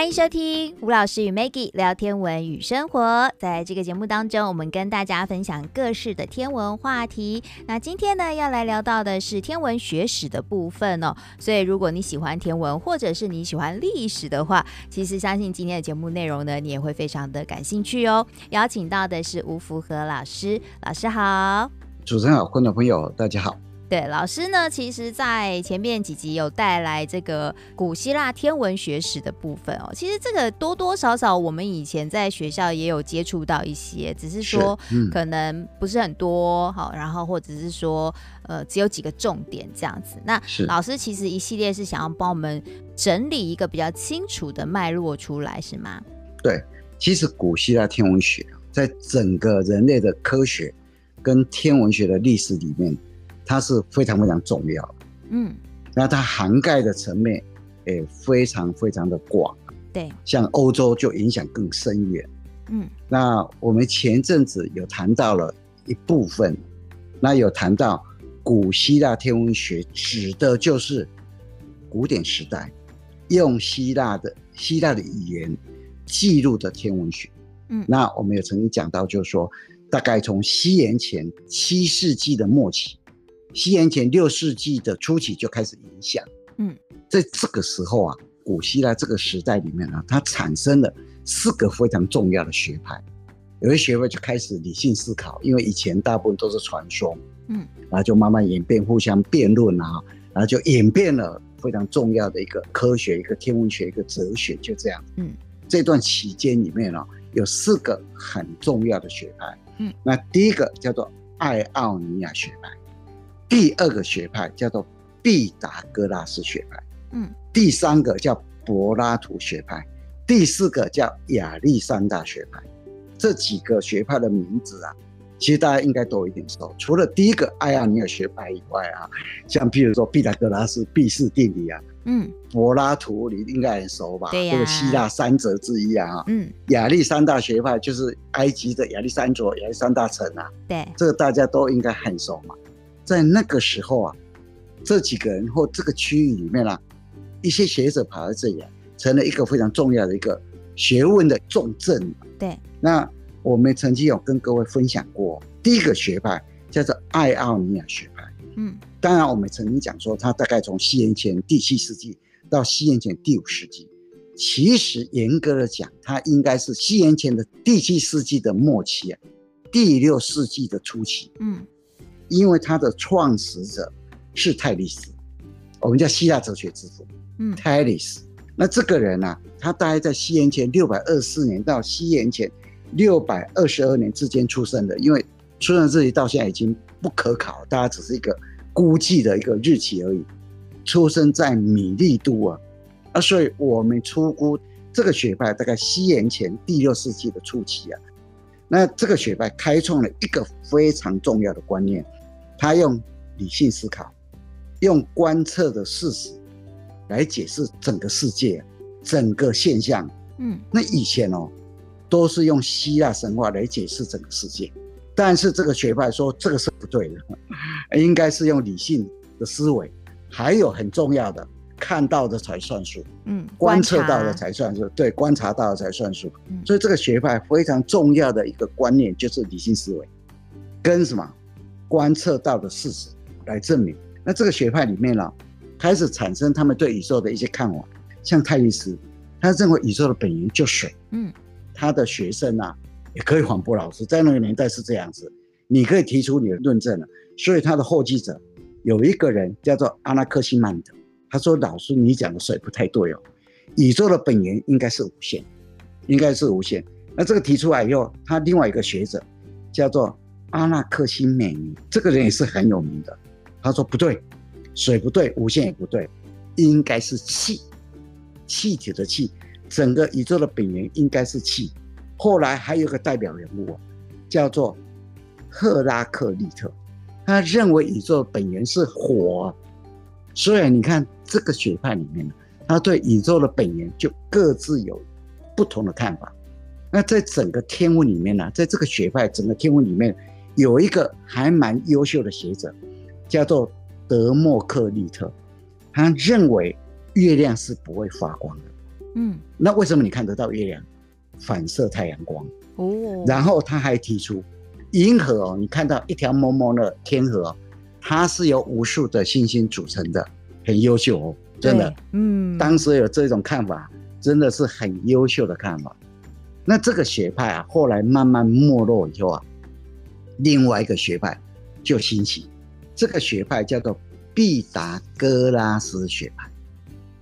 欢迎收听吴老师与 Maggie 聊天文与生活。在这个节目当中，我们跟大家分享各式的天文话题。那今天呢，要来聊到的是天文学史的部分哦。所以，如果你喜欢天文，或者是你喜欢历史的话，其实相信今天的节目内容呢，你也会非常的感兴趣哦。邀请到的是吴福和老师，老师好。主持人好，观众朋友大家好。对，老师呢，其实在前面几集有带来这个古希腊天文学史的部分哦。其实这个多多少少我们以前在学校也有接触到一些，只是说可能不是很多，好、嗯，然后或者是说呃只有几个重点这样子。那老师其实一系列是想要帮我们整理一个比较清楚的脉络出来，是吗？对，其实古希腊天文学在整个人类的科学跟天文学的历史里面。它是非常非常重要。的，嗯，那它涵盖的层面也非常非常的广，对，像欧洲就影响更深远，嗯，那我们前阵子有谈到了一部分，那有谈到古希腊天文学指的就是古典时代用希腊的希腊的语言记录的天文学，嗯，那我们也曾经讲到，就是说大概从西元前七世纪的末期。西元前六世纪的初期就开始影响，嗯，在这个时候啊，古希腊这个时代里面呢、啊，它产生了四个非常重要的学派，有些学派就开始理性思考，因为以前大部分都是传说，嗯，然后就慢慢演变，互相辩论啊，然后就演变了非常重要的一个科学、一个天文学、一个哲学，就这样，嗯，这段期间里面呢、啊，有四个很重要的学派，嗯，那第一个叫做爱奥尼亚学派。第二个学派叫做毕达哥拉斯学派，嗯，第三个叫柏拉图学派，第四个叫亚历山大学派。这几个学派的名字啊，其实大家应该都有一点熟。除了第一个爱奥尼尔学派以外啊，像譬如说毕达哥拉斯毕氏定理啊，嗯，柏拉图你应该很熟吧？对呀，这个希腊三哲之一啊，嗯，亚历山大学派就是埃及的亚历山卓、亚历山大城啊，对，这个大家都应该很熟嘛。在那个时候啊，这几个人或这个区域里面啊，一些学者跑到这里来，成了一个非常重要的一个学问的重镇。对，那我们曾经有跟各位分享过，第一个学派叫做爱奥尼亚学派。嗯，当然我们曾经讲说，它大概从西元前第七世纪到西元前第五世纪，其实严格的讲，它应该是西元前的第七世纪的末期啊，第六世纪的初期。嗯。因为他的创始者是泰利斯，我们叫希腊哲学之父，嗯，泰利斯。那这个人呢、啊，他大概在西元前六百二十四年到西元前六百二十二年之间出生的。因为出生日期到现在已经不可考，大家只是一个估计的一个日期而已。出生在米利都啊，啊，所以我们出估这个学派大概西元前第六世纪的初期啊。那这个学派开创了一个非常重要的观念。他用理性思考，用观测的事实来解释整个世界、整个现象。嗯，那以前哦，都是用希腊神话来解释整个世界，但是这个学派说这个是不对的，应该是用理性的思维，还有很重要的，看到的才算数。嗯，观测到的才算数，对，观察到的才算数。嗯，所以这个学派非常重要的一个观念就是理性思维，跟什么？观测到的事实来证明，那这个学派里面呢，开始产生他们对宇宙的一些看法。像泰利斯，他认为宇宙的本源就水。嗯，他的学生啊，也可以反驳老师，在那个年代是这样子，你可以提出你的论证了。所以他的后继者有一个人叫做阿纳克西曼德，他说：“老师，你讲的水不太对哦，宇宙的本源应该是无限，应该是无限。”那这个提出来以后，他另外一个学者叫做。阿纳克西美尼这个人也是很有名的，他说不对，水不对，无限也不对，应该是气，气体的气，整个宇宙的本源应该是气。后来还有个代表人物啊叫做赫拉克利特，他认为宇宙的本源是火。所以你看这个学派里面呢，他对宇宙的本源就各自有不同的看法。那在整个天文里面呢，在这个学派整个天文里面。有一个还蛮优秀的学者，叫做德谟克利特，他认为月亮是不会发光的。嗯，那为什么你看得到月亮？反射太阳光哦。然后他还提出，银河哦，你看到一条蒙蒙的天河哦，它是由无数的星星组成的，很优秀哦，真的。嗯，当时有这种看法，真的是很优秀的看法。那这个学派啊，后来慢慢没落以后啊，另外一个学派就兴起，这个学派叫做毕达哥拉斯学派。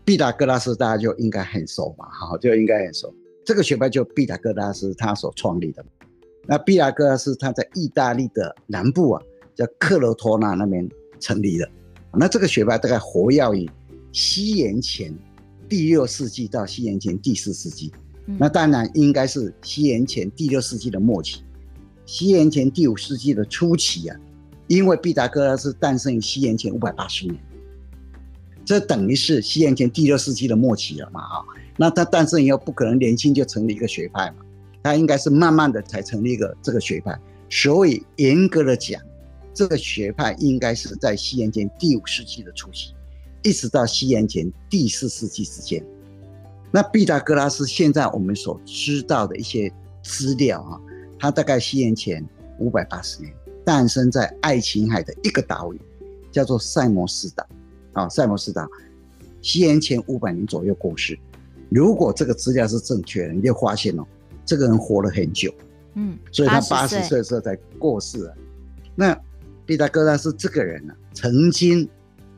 毕达哥拉斯大家就应该很熟嘛，好，就应该很熟。这个学派就毕达哥拉斯他所创立的。那毕达哥拉斯他在意大利的南部啊，叫克罗托纳那边成立的。那这个学派大概活跃于西元前第六世纪到西元前第四世纪。那当然应该是西元前第六世纪的末期，西元前第五世纪的初期啊，因为毕达哥拉斯诞生于西元前五百八十年，这等于是西元前第六世纪的末期了嘛啊，那他诞生以后不可能年轻就成立一个学派嘛，他应该是慢慢的才成立一个这个学派，所以严格的讲，这个学派应该是在西元前第五世纪的初期，一直到西元前第四世纪之间。那毕达哥拉斯现在我们所知道的一些资料啊，他大概西元前五百八十年诞生在爱琴海的一个岛屿，叫做塞摩斯岛啊，塞摩斯岛，西元前五百年左右过世。如果这个资料是正确的，你就发现哦，这个人活了很久，嗯，所以他八十岁的时候才过世了。那毕达哥拉斯这个人呢，曾经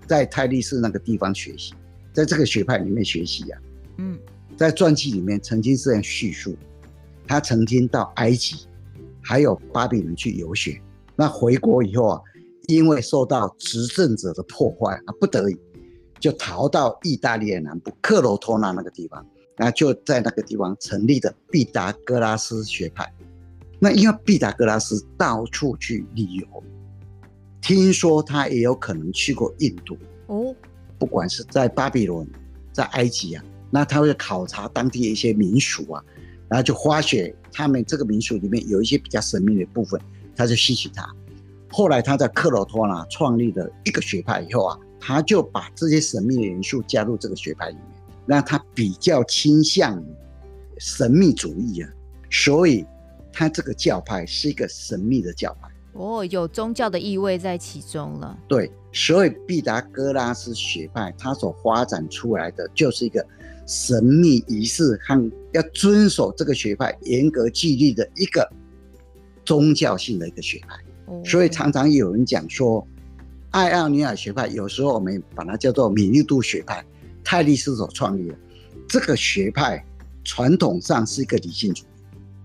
在泰利斯那个地方学习，在这个学派里面学习啊。嗯，在传记里面曾经这样叙述，他曾经到埃及，还有巴比伦去游学。那回国以后啊，因为受到执政者的破坏啊，不得已就逃到意大利的南部克罗托纳那个地方，那就在那个地方成立的毕达哥拉斯学派。那因为毕达哥拉斯到处去旅游，听说他也有可能去过印度哦，不管是在巴比伦，在埃及啊。那他会考察当地的一些民俗啊，然后就发现他们这个民俗里面有一些比较神秘的部分，他就吸取它。后来他在克罗托纳创立了一个学派以后啊，他就把这些神秘的元素加入这个学派里面，那他比较倾向于神秘主义啊，所以他这个教派是一个神秘的教派。哦，有宗教的意味在其中了。对，所以毕达哥拉斯学派它所发展出来的就是一个。神秘仪式和要遵守这个学派严格纪律的一个宗教性的一个学派，所以常常有人讲说，爱奥尼亚学派有时候我们把它叫做米利都学派，泰利斯所创立的这个学派，传统上是一个理性主义。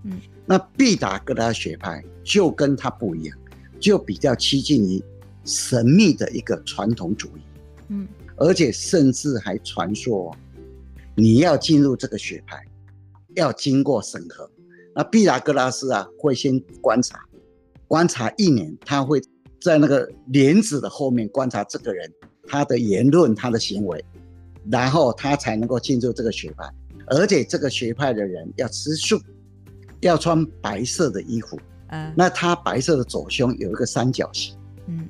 嗯，那毕达哥拉斯学派就跟他不一样，就比较趋近于神秘的一个传统主义。嗯，而且甚至还传说。你要进入这个学派，要经过审核。那毕达哥拉斯啊，会先观察，观察一年，他会在那个帘子的后面观察这个人，他的言论、他的行为，然后他才能够进入这个学派。而且这个学派的人要吃素，要穿白色的衣服。嗯，那他白色的左胸有一个三角形。嗯，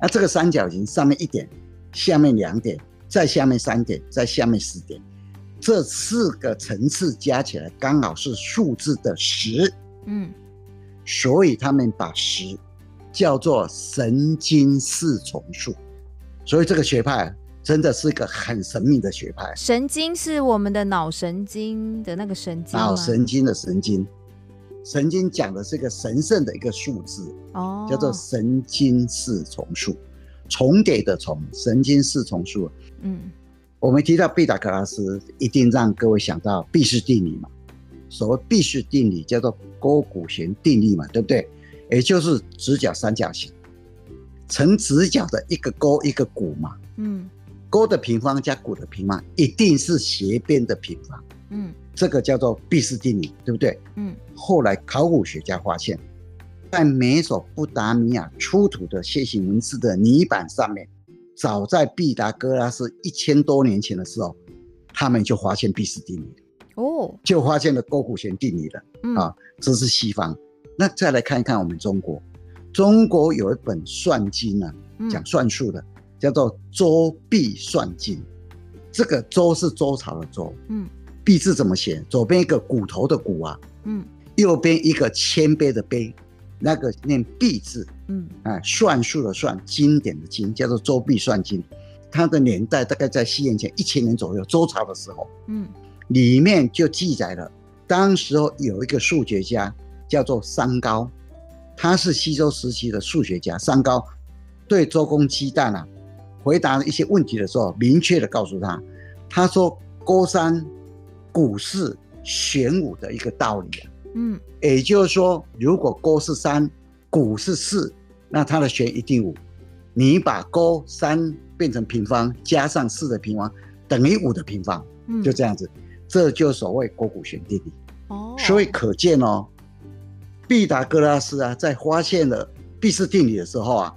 那这个三角形上面一点，下面两点，再下面三点，再下面四点。这四个层次加起来刚好是数字的十，嗯，所以他们把十叫做神经四重数，所以这个学派真的是一个很神秘的学派。神经是我们的脑神经的那个神经，脑神经的神经，神经讲的是一个神圣的一个数字哦，叫做神经四重数，重叠的重，神经四重数，嗯。我们提到毕达哥拉斯，一定让各位想到毕氏定理嘛。所谓毕氏定理叫做勾股弦定律嘛，对不对？也就是直角三角形，呈直角的一个勾一个股嘛。嗯，勾的平方加股的平方一定是斜边的平方。嗯，这个叫做毕氏定理，对不对？嗯。后来考古学家发现，在美索不达米亚出土的楔形文字的泥板上面。早在毕达哥拉斯一千多年前的时候，他们就发现毕氏定理哦，就发现了勾股弦定理了。嗯、啊，这是西方。那再来看一看我们中国，中国有一本算经啊，讲算术的，叫做《周髀算经》。这个周是周朝的周，嗯，币字怎么写？左边一个骨头的骨啊，嗯，右边一个谦卑的卑，那个念毕字，嗯，啊，算术的算，经典的经，叫做《周髀算经》，它的年代大概在西元前一千年左右，周朝的时候，嗯，里面就记载了，当时候有一个数学家叫做商高，他是西周时期的数学家，商高对周公姬旦啊。回答一些问题的时候，明确的告诉他，他说勾三股是玄武的一个道理啊，嗯，也就是说，如果勾是三，股是四，那它的弦一定五。你把勾三变成平方，加上四的平方，等于五的平方，嗯，就这样子，这就所谓勾股弦定理。哦，所以可见哦，毕达哥拉斯啊，在发现了毕氏定理的时候啊，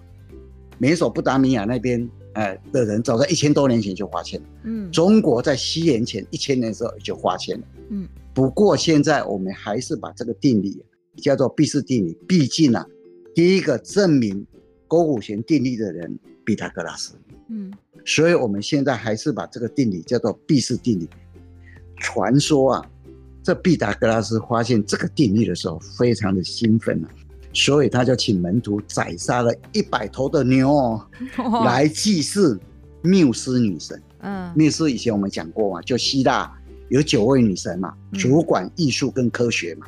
美索不达米亚那边。哎，的人早在一千多年前就发现了。嗯，中国在西元前一千年的时候就发现了。嗯，不过现在我们还是把这个定理叫做毕氏定理。毕竟啊，第一个证明勾股弦定律的人毕达哥拉斯。嗯，所以我们现在还是把这个定理叫做毕氏定理。传说啊，这毕达哥拉斯发现这个定律的时候，非常的兴奋啊。所以他就请门徒宰杀了一百头的牛来祭祀缪斯女神。嗯，缪斯以前我们讲过嘛，就希腊有九位女神嘛，主管艺术跟科学嘛，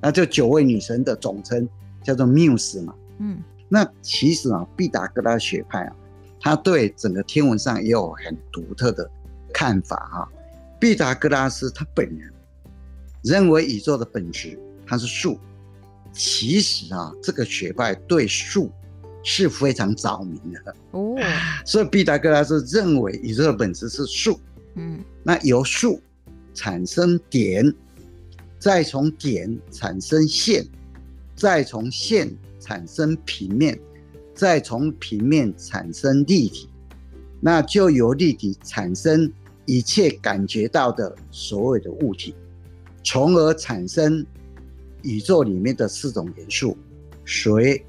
那这九位女神的总称叫做缪斯嘛。嗯，那其实啊，毕达哥拉学派啊，他对整个天文上也有很独特的看法哈。毕达哥拉斯他本人认为宇宙的本质它是数。其实啊，这个学派对数是非常着迷的。哦，所以毕达哥拉斯认为宇宙的本质是数，嗯，那由数产生点，再从点产生线，再从线产生平面，再从平面产生立体，那就由立体产生一切感觉到的所有的物体，从而产生。宇宙里面的四种元素：水、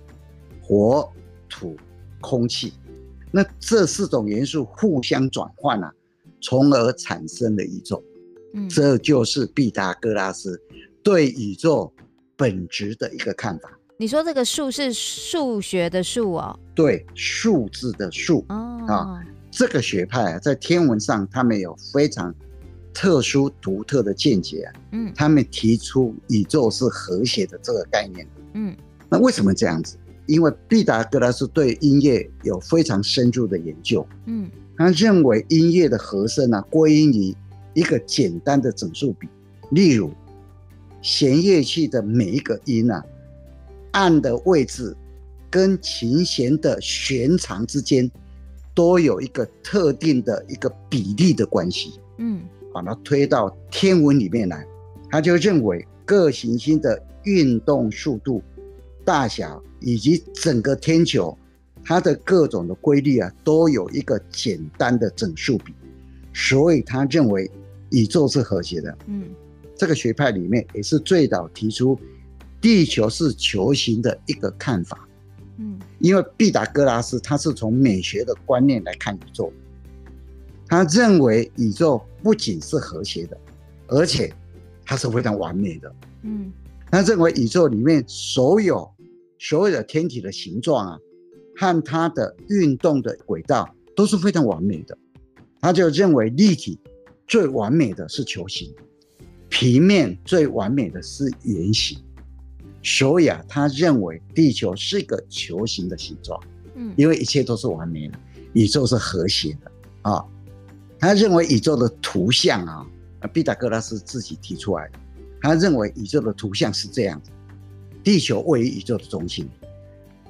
火、土、空气。那这四种元素互相转换啊，从而产生了宇宙。嗯，这就是毕达哥拉斯对宇宙本质的一个看法。你说这个数是数学的数哦？对，数字的数。哦啊，这个学派啊，在天文上他们有非常。特殊独特的见解啊，嗯，他们提出宇宙是和谐的这个概念，嗯，那为什么这样子？因为毕达哥拉斯对音乐有非常深入的研究，嗯，他认为音乐的和声啊归因于一个简单的整数比，例如弦乐器的每一个音啊，按的位置跟琴弦的弦长之间都有一个特定的一个比例的关系，嗯。把它推到天文里面来，他就认为各行星的运动速度、大小以及整个天球，它的各种的规律啊，都有一个简单的整数比，所以他认为宇宙是和谐的。嗯，这个学派里面也是最早提出地球是球形的一个看法。嗯，因为毕达哥拉斯他是从美学的观念来看宇宙。他认为宇宙不仅是和谐的，而且它是非常完美的。嗯，他认为宇宙里面所有所有的天体的形状啊，和它的运动的轨道都是非常完美的。他就认为立体最完美的是球形，平面最完美的是圆形。所以啊，他认为地球是一个球形的形状。嗯，因为一切都是完美的，宇宙是和谐的啊。他认为宇宙的图像啊，毕达哥拉斯自己提出来的。他认为宇宙的图像是这样子：地球位于宇宙的中心，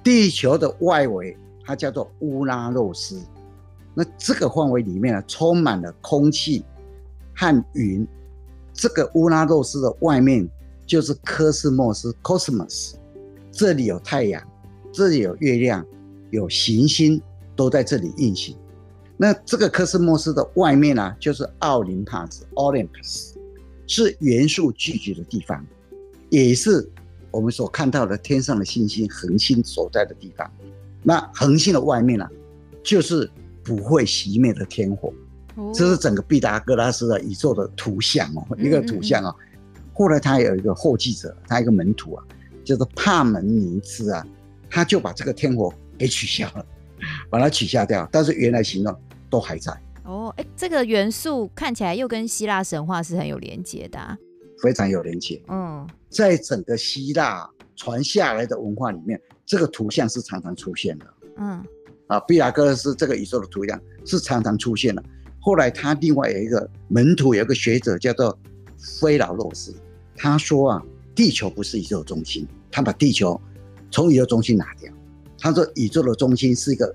地球的外围它叫做乌拉诺斯。那这个范围里面呢，充满了空气和云。这个乌拉诺斯的外面就是科斯莫斯 （Cosmos），这里有太阳，这里有月亮，有行星都在这里运行。那这个科斯莫斯的外面呢、就是奥林帕斯 （Olympus），是元素聚集的地方，也是我们所看到的天上的星星、恒星所在的地方。那恒星的外面呢、就是不会熄灭的天火，这是整个毕达哥拉斯的宇宙的图像哦，一个图像哦。后来他有一个后继者，他一个门徒啊，叫做帕门尼兹啊，他就把这个天火给取消了，把它取消掉，但是原来形状都还在。哦，哎，这个元素看起来又跟希腊神话是很有连接的啊，非常有连接。嗯，在整个希腊传下来的文化里面，这个图像是常常出现的。嗯，啊，毕达哥拉斯这个宇宙的图像是常常出现的。后来他另外有一个门徒，有个学者叫做菲劳洛斯，他说啊，地球不是宇宙中心，他把地球从宇宙中心拿掉。他说宇宙的中心是一个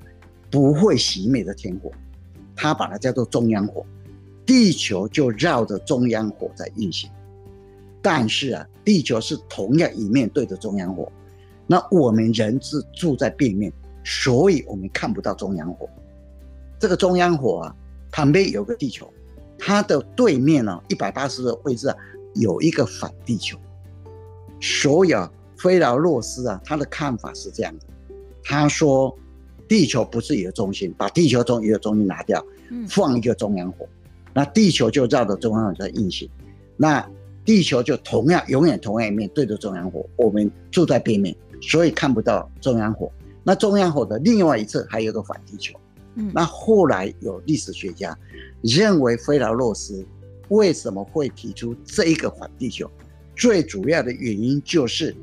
不会熄灭的天火，他把它叫做中央火，地球就绕着中央火在运行。但是啊，地球是同样一面对着中央火，那我们人是住在背面，所以我们看不到中央火。这个中央火啊。旁边有个地球，它的对面呢，一百八十度的位置啊，有一个反地球。所以啊，菲劳洛斯啊，他的看法是这样的，他说，地球不是一个中心，把地球中一个中心拿掉，放一个中央火，那地球就绕着中央火在运行，那地球就同样永远同样一面对着中央火，我们住在背面，所以看不到中央火。那中央火的另外一侧还有个反地球。那后来有历史学家认为，菲劳洛斯为什么会提出这一个反地球？最主要的原因就是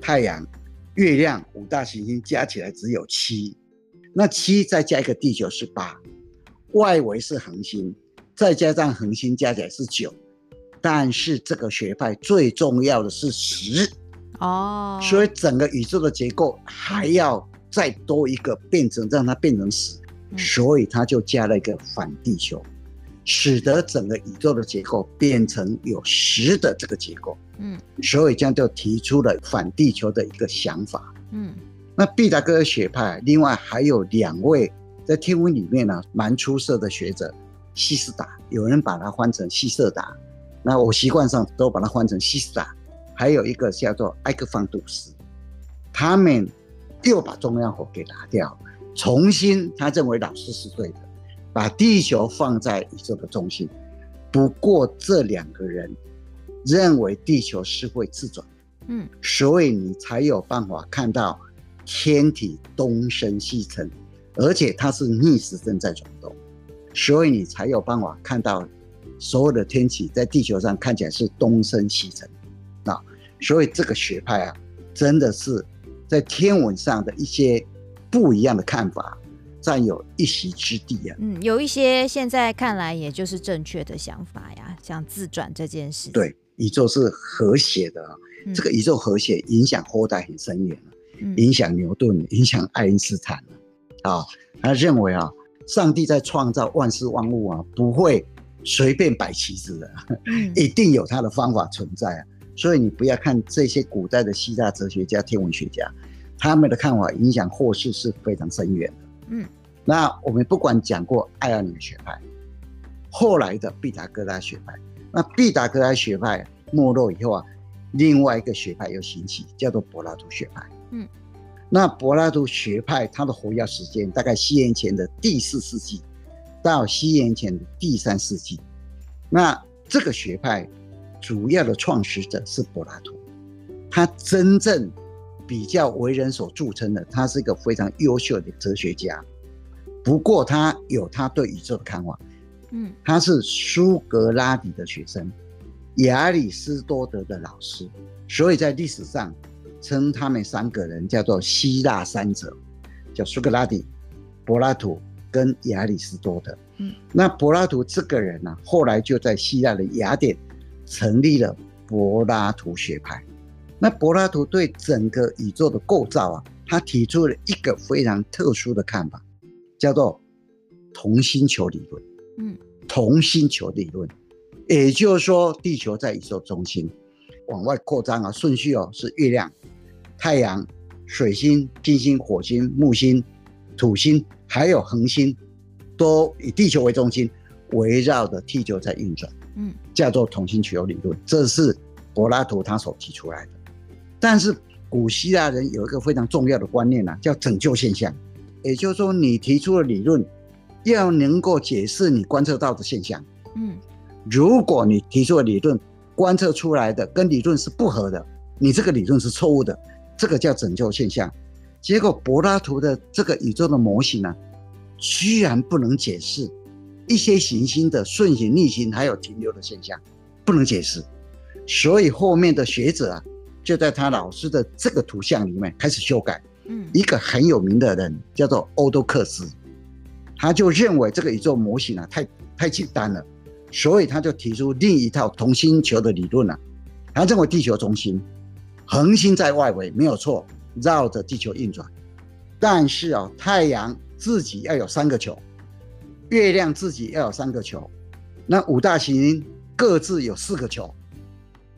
太阳、月亮五大行星加起来只有七，那七再加一个地球是八，外围是恒星，再加上恒星加起来是九，但是这个学派最重要的是十哦，所以整个宇宙的结构还要再多一个变成让它变成十。所以他就加了一个反地球，使得整个宇宙的结构变成有实的这个结构。嗯，所以这样就提出了反地球的一个想法。嗯，那毕达哥学派另外还有两位在天文里面呢蛮出色的学者，希斯达，有人把它换成希瑟达，那我习惯上都把它换成希斯达。还有一个叫做埃克方杜斯，他们又把中央火给拿掉。重新，他认为老师是对的，把地球放在宇宙的中心。不过这两个人认为地球是会自转，嗯，所以你才有办法看到天体东升西沉，而且它是逆时针在转动，所以你才有办法看到所有的天体在地球上看起来是东升西沉。那所以这个学派啊，真的是在天文上的一些。不一样的看法，占有一席之地啊。嗯，有一些现在看来也就是正确的想法呀，像自转这件事。对，宇宙是和谐的，嗯、这个宇宙和谐影响后代很深远，嗯、影响牛顿，影响爱因斯坦啊。他认为啊，上帝在创造万事万物啊，不会随便摆棋子的，嗯、一定有他的方法存在啊。所以你不要看这些古代的希腊哲学家、天文学家。他们的看法影响后世是非常深远的。嗯，那我们不管讲过爱奥尼学派，后来的毕达哥拉学派，那毕达哥拉学派没落以后啊，另外一个学派又兴起，叫做柏拉图学派。嗯，那柏拉图学派它的活跃时间大概西元前的第四世纪到西元前的第三世纪。那这个学派主要的创始者是柏拉图，他真正。比较为人所著称的，他是一个非常优秀的哲学家。不过他有他对宇宙的看法。嗯，他是苏格拉底的学生，亚里士多德的老师，所以在历史上称他们三个人叫做希腊三哲，叫苏格拉底、柏拉图跟亚里士多德。嗯，那柏拉图这个人呢、啊，后来就在希腊的雅典成立了柏拉图学派。那柏拉图对整个宇宙的构造啊，他提出了一个非常特殊的看法，叫做同心球理论。嗯，同心球理论，也就是说，地球在宇宙中心，往外扩张啊，顺序哦是月亮、太阳、水星、金星、火星、木星、土星，还有恒星，都以地球为中心，围绕着地球在运转。嗯，叫做同心球理论，这是柏拉图他所提出来的。但是古希腊人有一个非常重要的观念呢、啊，叫拯救现象。也就是说，你提出的理论要能够解释你观测到的现象。嗯，如果你提出的理论观测出来的跟理论是不合的，你这个理论是错误的，这个叫拯救现象。结果柏拉图的这个宇宙的模型呢、啊，居然不能解释一些行星的顺行、逆行还有停留的现象，不能解释。所以后面的学者啊，就在他老师的这个图像里面开始修改。嗯，一个很有名的人叫做欧多克斯，他就认为这个宇宙模型啊太太简单了，所以他就提出另一套同心球的理论了、啊。他认为地球中心，恒星在外围没有错，绕着地球运转，但是啊，太阳自己要有三个球，月亮自己要有三个球，那五大行星各自有四个球，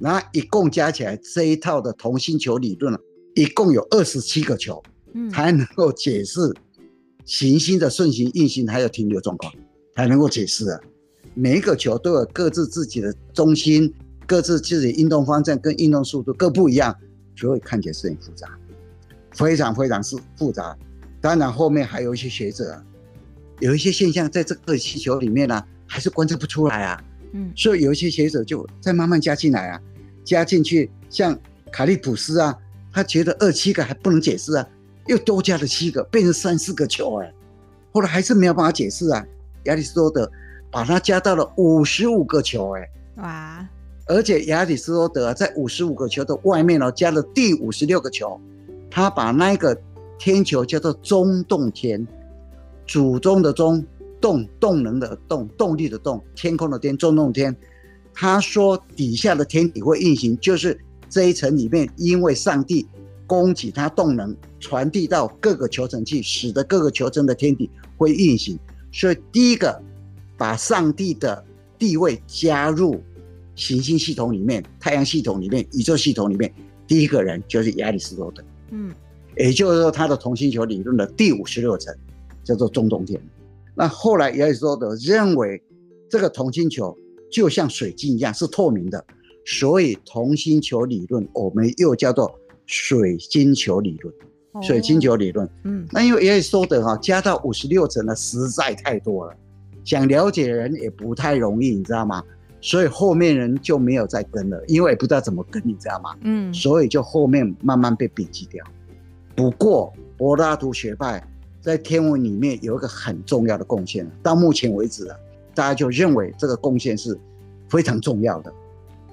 那一共加起来这一套的同心球理论啊。一共有二十七个球，才能够解释行星的顺行、运行还有停留状况，才能够解释啊。每一个球都有各自自己的中心，各自自己运动方向跟运动速度各不一样，所以看起来是很复杂，非常非常是复杂。当然后面还有一些学者啊，有一些现象在这个气球里面呢、啊，还是观测不出来啊。嗯，所以有一些学者就再慢慢加进来啊，加进去，像卡利普斯啊。他觉得二七个还不能解释啊，又多加了七个，变成三四个球哎，后来还是没有办法解释啊。亚里士多德把它加到了五十五个球哎，哇！而且亚里士多德在五十五个球的外面哦，加了第五十六个球，他把那个天球叫做中洞天，祖宗的宗，动动能的动，动力的动，天空的天，中洞天。他说底下的天体会运行，就是。这一层里面，因为上帝供给它动能，传递到各个球层去，使得各个球层的天体会运行。所以，第一个把上帝的地位加入行星系统里面、太阳系统里面、宇宙系统里面，第一个人就是亚里士多德。嗯，也就是说，他的同星球理论的第五十六层叫做中动天。那后来亚里士多德认为，这个同心球就像水晶一样，是透明的。所以同心球理论，我们又叫做水晶球理论。水晶球理论，嗯，那因为亚里士多德哈加到五十六层的实在太多了，想了解的人也不太容易，你知道吗？所以后面人就没有再跟了，因为也不知道怎么跟，你知道吗？嗯，所以就后面慢慢被摒弃掉。不过柏拉图学派在天文里面有一个很重要的贡献，到目前为止啊，大家就认为这个贡献是非常重要的。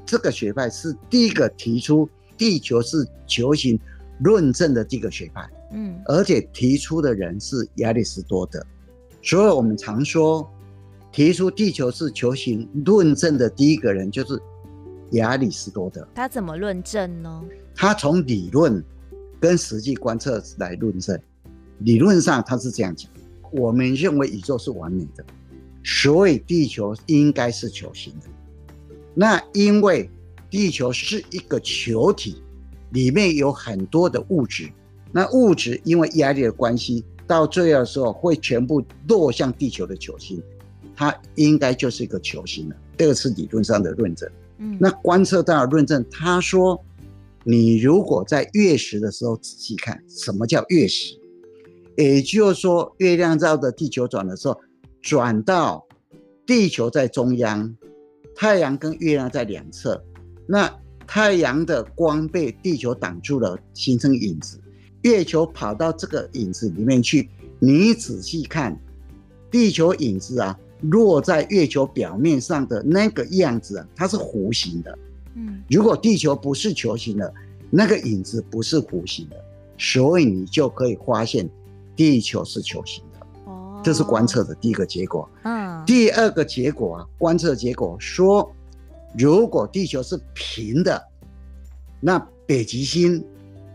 这个学派是第一个提出地球是球形论证的第一个学派，嗯，而且提出的人是亚里士多德，所以我们常说提出地球是球形论证的第一个人就是亚里士多德。他怎么论证呢？他从理论跟实际观测来论证。理论上他是这样讲：我们认为宇宙是完美的，所以地球应该是球形的。那因为地球是一个球体，里面有很多的物质，那物质因为压力的关系，到最后的时候会全部落向地球的球心，它应该就是一个球形了。这个是理论上的论证。嗯，那观测到的论证，他说，你如果在月食的时候仔细看，什么叫月食？也就是说，月亮绕着地球转的时候，转到地球在中央。太阳跟月亮在两侧，那太阳的光被地球挡住了，形成影子。月球跑到这个影子里面去，你仔细看，地球影子啊，落在月球表面上的那个样子啊，它是弧形的。嗯，如果地球不是球形的，那个影子不是弧形的，所以你就可以发现地球是球形这是观测的第一个结果。嗯。第二个结果啊，观测结果说，如果地球是平的，那北极星，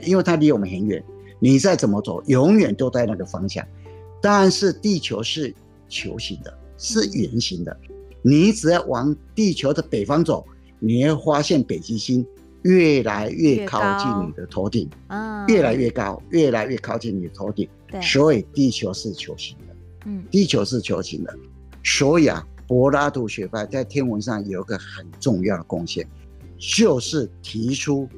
因为它离我们很远，你再怎么走，永远都在那个方向。但是地球是球形的，是圆形的，你只要往地球的北方走，你会发现北极星越来越靠近你的头顶，越来越高，越来越靠近你的头顶。所以地球是球形的，嗯，地球是球形的。所以啊，柏拉图学派在天文上有一个很重要的贡献，就是提出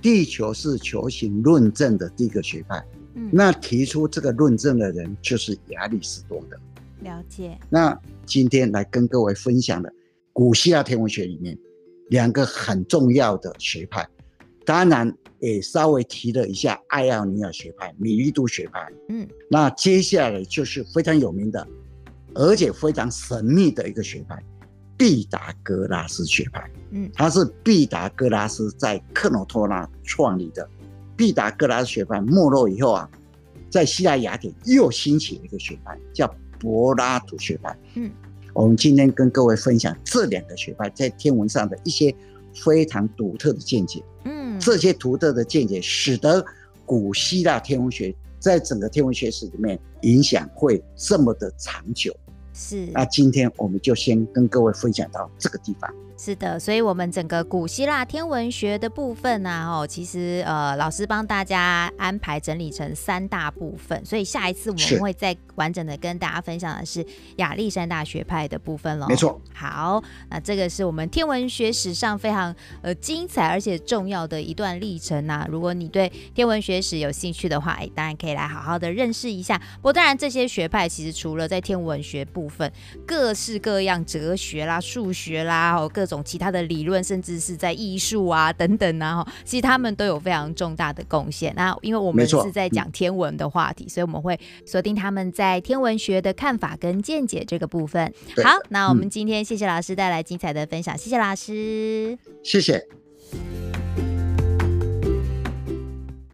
地球是球形论证的第一个学派。嗯，那提出这个论证的人就是亚里士多德。了解。那今天来跟各位分享的古希腊天文学里面两个很重要的学派，当然也稍微提了一下爱奥尼亚学派、米利都学派。嗯，那接下来就是非常有名的，而且非常神秘的一个学派——毕达哥拉斯学派。嗯，他是毕达哥拉斯在克诺托纳创立的。毕达哥拉斯学派没落以后啊，在希腊雅典又兴起了一个学派，叫柏拉图学派。嗯，我们今天跟各位分享这两个学派在天文上的一些非常独特的见解。嗯，这些独特的见解使得古希腊天文学在整个天文学史里面影响会这么的长久。是，那今天我们就先跟各位分享到这个地方。是的，所以，我们整个古希腊天文学的部分呢，哦，其实呃，老师帮大家安排整理成三大部分，所以下一次我们会再完整的跟大家分享的是亚历山大学派的部分喽。没错。好，那这个是我们天文学史上非常呃精彩而且重要的一段历程呐。如果你对天文学史有兴趣的话，哎，当然可以来好好的认识一下。不过，当然这些学派其实除了在天文学部分，各式各样哲学啦、数学啦，哦各。种其他的理论，甚至是在艺术啊等等啊，其实他们都有非常重大的贡献。那因为我们是在讲天文的话题，嗯、所以我们会锁定他们在天文学的看法跟见解这个部分。好，那我们今天谢谢老师带来精彩的分享，谢谢老师，谢谢。